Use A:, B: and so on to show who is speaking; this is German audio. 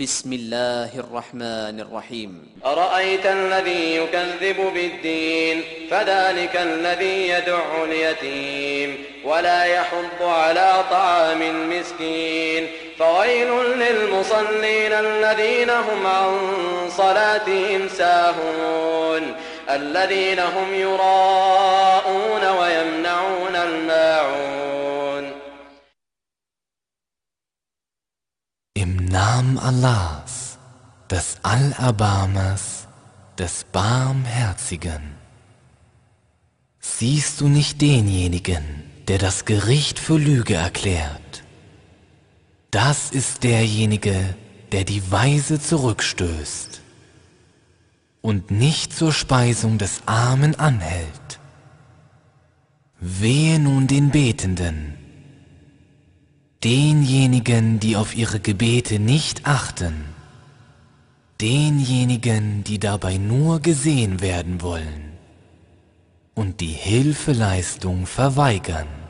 A: بسم الله الرحمن الرحيم.
B: أرأيت الذي يكذب بالدين؟ فذلك الذي يدع اليتيم. ولا يحض على طعام المسكين. فويل للمصلين الذين هم عن صلاتهم ساهون. الذين هم يراءون ويمنعون الماعون
C: Namen Allahs, des Allerbarmers, des Barmherzigen. Siehst du nicht denjenigen, der das Gericht für Lüge erklärt? Das ist derjenige, der die Weise zurückstößt und nicht zur Speisung des Armen anhält. Wehe nun den Betenden, denjenigen, die auf ihre Gebete nicht achten, denjenigen, die dabei nur gesehen werden wollen und die Hilfeleistung verweigern.